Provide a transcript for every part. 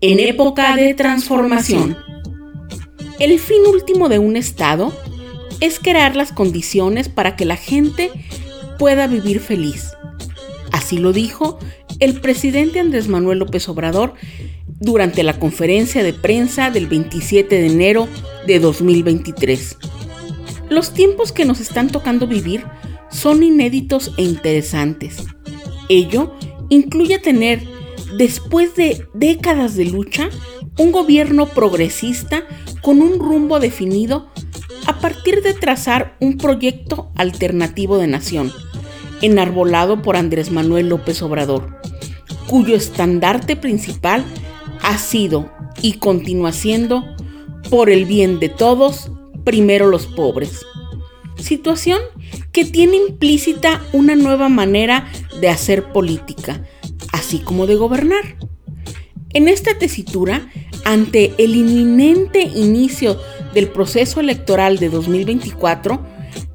en época de transformación. El fin último de un Estado es crear las condiciones para que la gente pueda vivir feliz. Así lo dijo el presidente Andrés Manuel López Obrador durante la conferencia de prensa del 27 de enero de 2023. Los tiempos que nos están tocando vivir son inéditos e interesantes. Ello incluye tener, después de décadas de lucha, un gobierno progresista con un rumbo definido a partir de trazar un proyecto alternativo de nación, enarbolado por Andrés Manuel López Obrador, cuyo estandarte principal ha sido y continúa siendo por el bien de todos, primero los pobres. Situación que tiene implícita una nueva manera de hacer política, así como de gobernar. En esta tesitura, ante el inminente inicio del proceso electoral de 2024,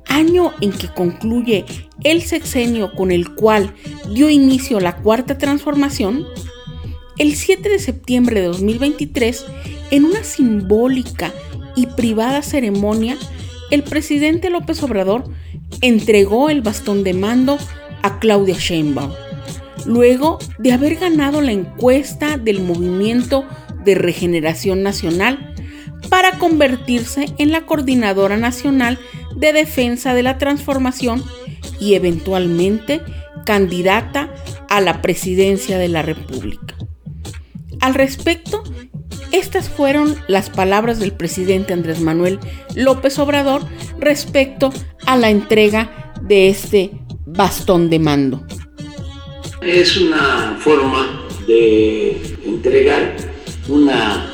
año en que concluye el sexenio con el cual dio inicio la cuarta transformación, el 7 de septiembre de 2023, en una simbólica y privada ceremonia, el presidente López Obrador entregó el bastón de mando a Claudia Sheinbaum, luego de haber ganado la encuesta del Movimiento de Regeneración Nacional para convertirse en la coordinadora nacional de defensa de la transformación y eventualmente candidata a la presidencia de la República. Al respecto, estas fueron las palabras del presidente Andrés Manuel López Obrador respecto a la entrega de este bastón de mando. Es una forma de entregar una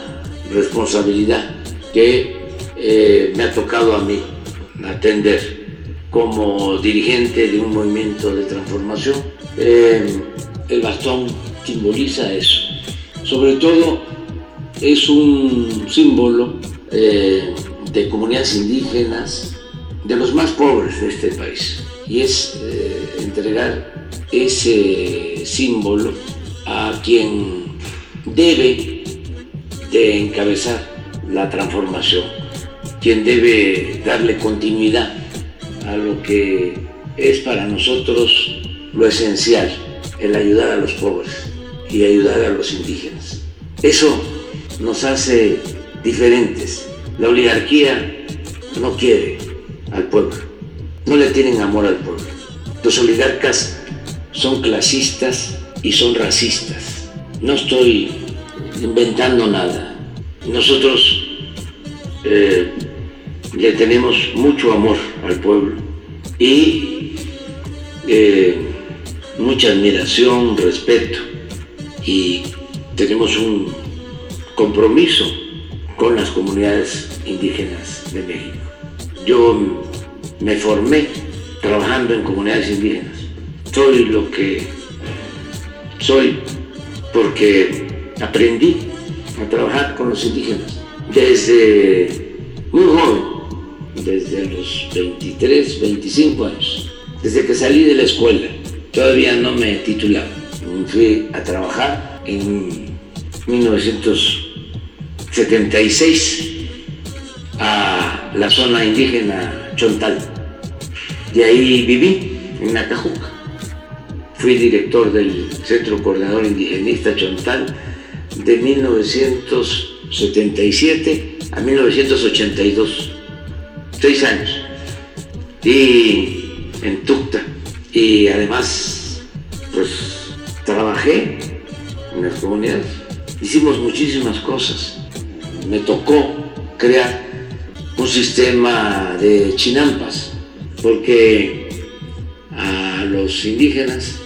responsabilidad que eh, me ha tocado a mí atender como dirigente de un movimiento de transformación. Eh, el bastón simboliza eso sobre todo es un símbolo eh, de comunidades indígenas, de los más pobres de este país. Y es entregar ese símbolo a quien debe de encabezar la transformación, quien debe darle continuidad a lo que es para nosotros lo esencial, el ayudar a los pobres y ayudar a los indígenas. Eso nos hace diferentes. La oligarquía no quiere al pueblo, no le tienen amor al pueblo. Los oligarcas son clasistas y son racistas. No estoy inventando nada. Nosotros eh, le tenemos mucho amor al pueblo y eh, mucha admiración, respeto y tenemos un compromiso con las comunidades indígenas de México. Yo me formé trabajando en comunidades indígenas. Soy lo que soy porque aprendí a trabajar con los indígenas desde muy joven, desde los 23, 25 años, desde que salí de la escuela. Todavía no me titulaba fui a trabajar en 1976 a la zona indígena Chontal. De ahí viví en Nacajuca. Fui director del Centro Coordinador Indigenista Chontal de 1977 a 1982. Seis años. Y en Tucta. Y además, pues trabajé en las comunidades, hicimos muchísimas cosas. Me tocó crear un sistema de chinampas, porque a los indígenas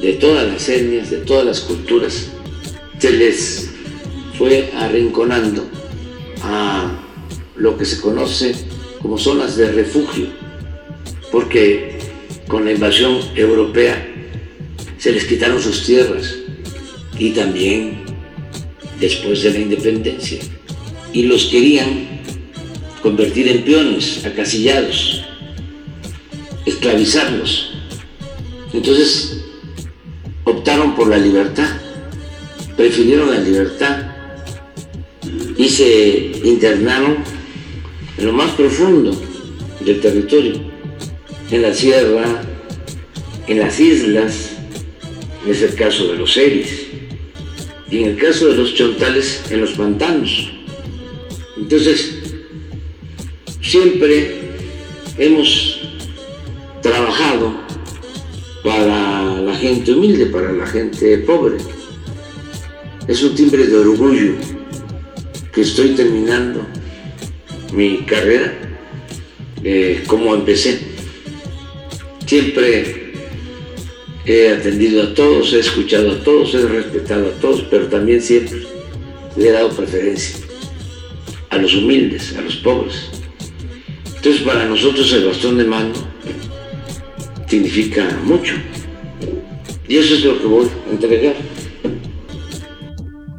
de todas las etnias, de todas las culturas, se les fue arrinconando a lo que se conoce como zonas de refugio, porque con la invasión europea se les quitaron sus tierras y también después de la independencia y los querían convertir en peones, acasillados, esclavizarlos. Entonces optaron por la libertad, prefirieron la libertad y se internaron en lo más profundo del territorio, en la sierra, en las islas, es el caso de los Eris, y en el caso de los chontales, en los pantanos. Entonces, siempre hemos trabajado para gente humilde, para la gente pobre. Es un timbre de orgullo que estoy terminando mi carrera eh, como empecé. Siempre he atendido a todos, he escuchado a todos, he respetado a todos, pero también siempre le he dado preferencia a los humildes, a los pobres. Entonces para nosotros el bastón de mando significa mucho. Y eso es lo que voy a entregar.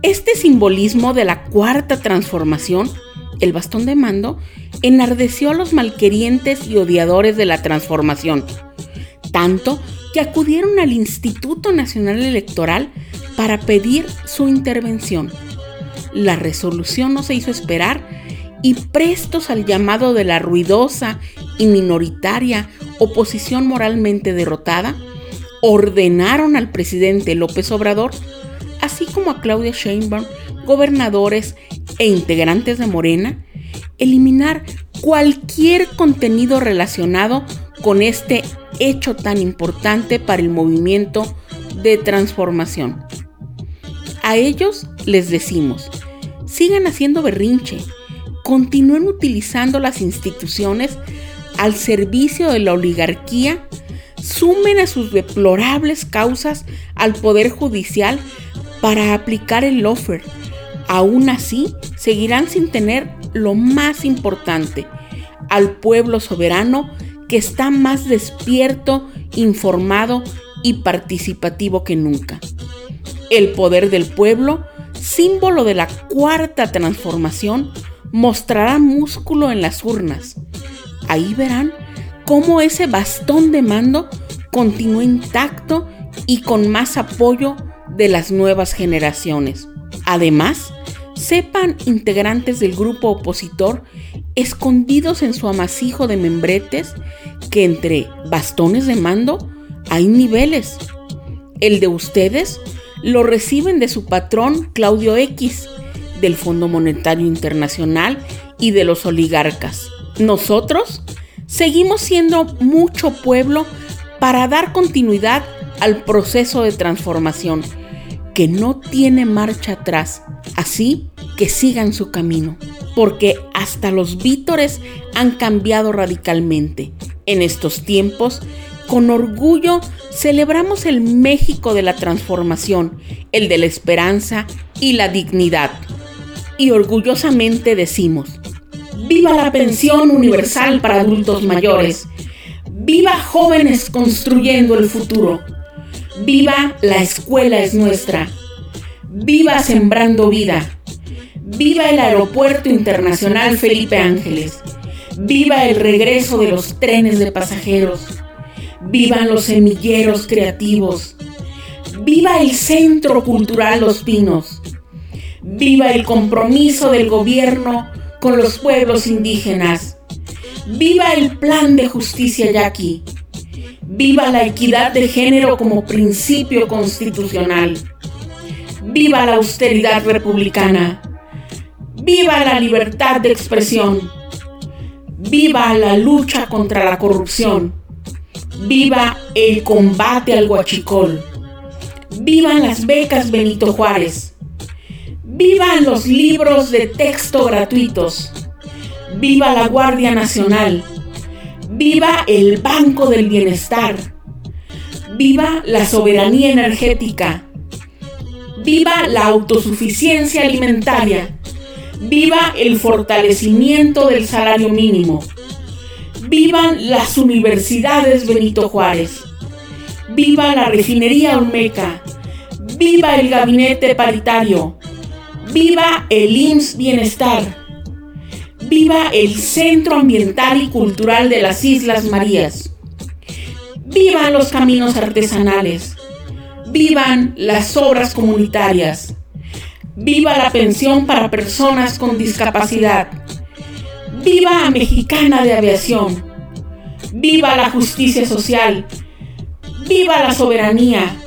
Este simbolismo de la cuarta transformación, el bastón de mando, enardeció a los malquerientes y odiadores de la transformación, tanto que acudieron al Instituto Nacional Electoral para pedir su intervención. La resolución no se hizo esperar y prestos al llamado de la ruidosa y minoritaria oposición moralmente derrotada, ordenaron al presidente López Obrador, así como a Claudia Sheinbaum, gobernadores e integrantes de Morena, eliminar cualquier contenido relacionado con este hecho tan importante para el movimiento de transformación. A ellos les decimos, sigan haciendo berrinche, continúen utilizando las instituciones al servicio de la oligarquía, sumen a sus deplorables causas al Poder Judicial para aplicar el lofer. Aún así, seguirán sin tener lo más importante, al pueblo soberano que está más despierto, informado y participativo que nunca. El poder del pueblo, símbolo de la cuarta transformación, mostrará músculo en las urnas. Ahí verán cómo ese bastón de mando continúa intacto y con más apoyo de las nuevas generaciones. Además, sepan integrantes del grupo opositor, escondidos en su amasijo de membretes, que entre bastones de mando hay niveles. El de ustedes lo reciben de su patrón Claudio X, del Fondo Monetario Internacional y de los oligarcas. Nosotros seguimos siendo mucho pueblo para dar continuidad al proceso de transformación que no tiene marcha atrás, así que sigan su camino, porque hasta los vítores han cambiado radicalmente. En estos tiempos, con orgullo celebramos el México de la transformación, el de la esperanza y la dignidad. Y orgullosamente decimos, ¡Viva la pensión universal para adultos mayores! ¡Viva jóvenes construyendo el futuro! ¡Viva la escuela es nuestra! ¡Viva sembrando vida! ¡Viva el Aeropuerto Internacional Felipe Ángeles! ¡Viva el regreso de los trenes de pasajeros! ¡Vivan los semilleros creativos! ¡Viva el Centro Cultural Los Pinos! ¡Viva el compromiso del gobierno con los pueblos indígenas! ¡Viva el plan de justicia yaqui! ¡Viva la equidad de género como principio constitucional! ¡Viva la austeridad republicana! ¡Viva la libertad de expresión! ¡Viva la lucha contra la corrupción! ¡Viva el combate al guachicol! ¡Vivan las becas Benito Juárez! ¡Vivan los libros de texto gratuitos! ¡Viva la Guardia Nacional! ¡Viva el Banco del Bienestar! ¡Viva la soberanía energética! Viva la autosuficiencia alimentaria. Viva el fortalecimiento del salario mínimo. Vivan las universidades Benito Juárez. Viva la refinería Olmeca. Viva el gabinete paritario. Viva el IMSS Bienestar. Viva el Centro Ambiental y Cultural de las Islas Marías. Vivan los caminos artesanales. Vivan las obras comunitarias. Viva la pensión para personas con discapacidad. Viva Mexicana de Aviación. Viva la justicia social. Viva la soberanía.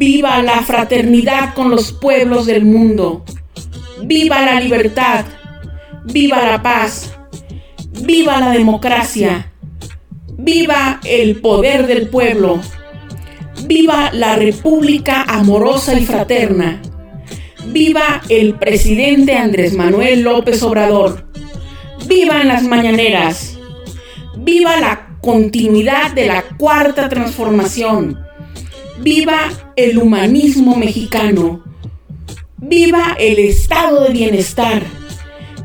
Viva la fraternidad con los pueblos del mundo. Viva la libertad. Viva la paz. Viva la democracia. Viva el poder del pueblo. Viva la República amorosa y fraterna. Viva el presidente Andrés Manuel López Obrador. Vivan las mañaneras. Viva la continuidad de la cuarta transformación. Viva el humanismo mexicano. Viva el estado de bienestar.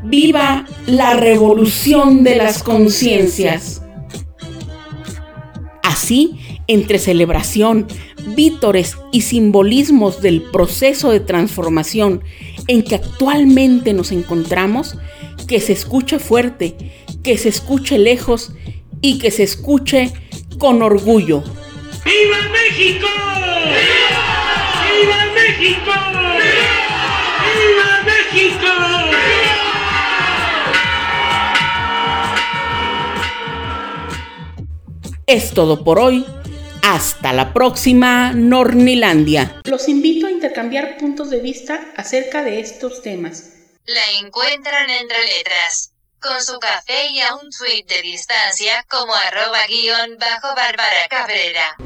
Viva la revolución de las conciencias. Así, entre celebración, vítores y simbolismos del proceso de transformación en que actualmente nos encontramos, que se escuche fuerte, que se escuche lejos y que se escuche con orgullo. ¡Viva México! ¡Viva México! ¡Viva México! Es todo por hoy. Hasta la próxima, Nornilandia. Los invito a intercambiar puntos de vista acerca de estos temas. La encuentran entre letras, con su café y a un tweet de distancia como arroba guion bajo Bárbara Cabrera.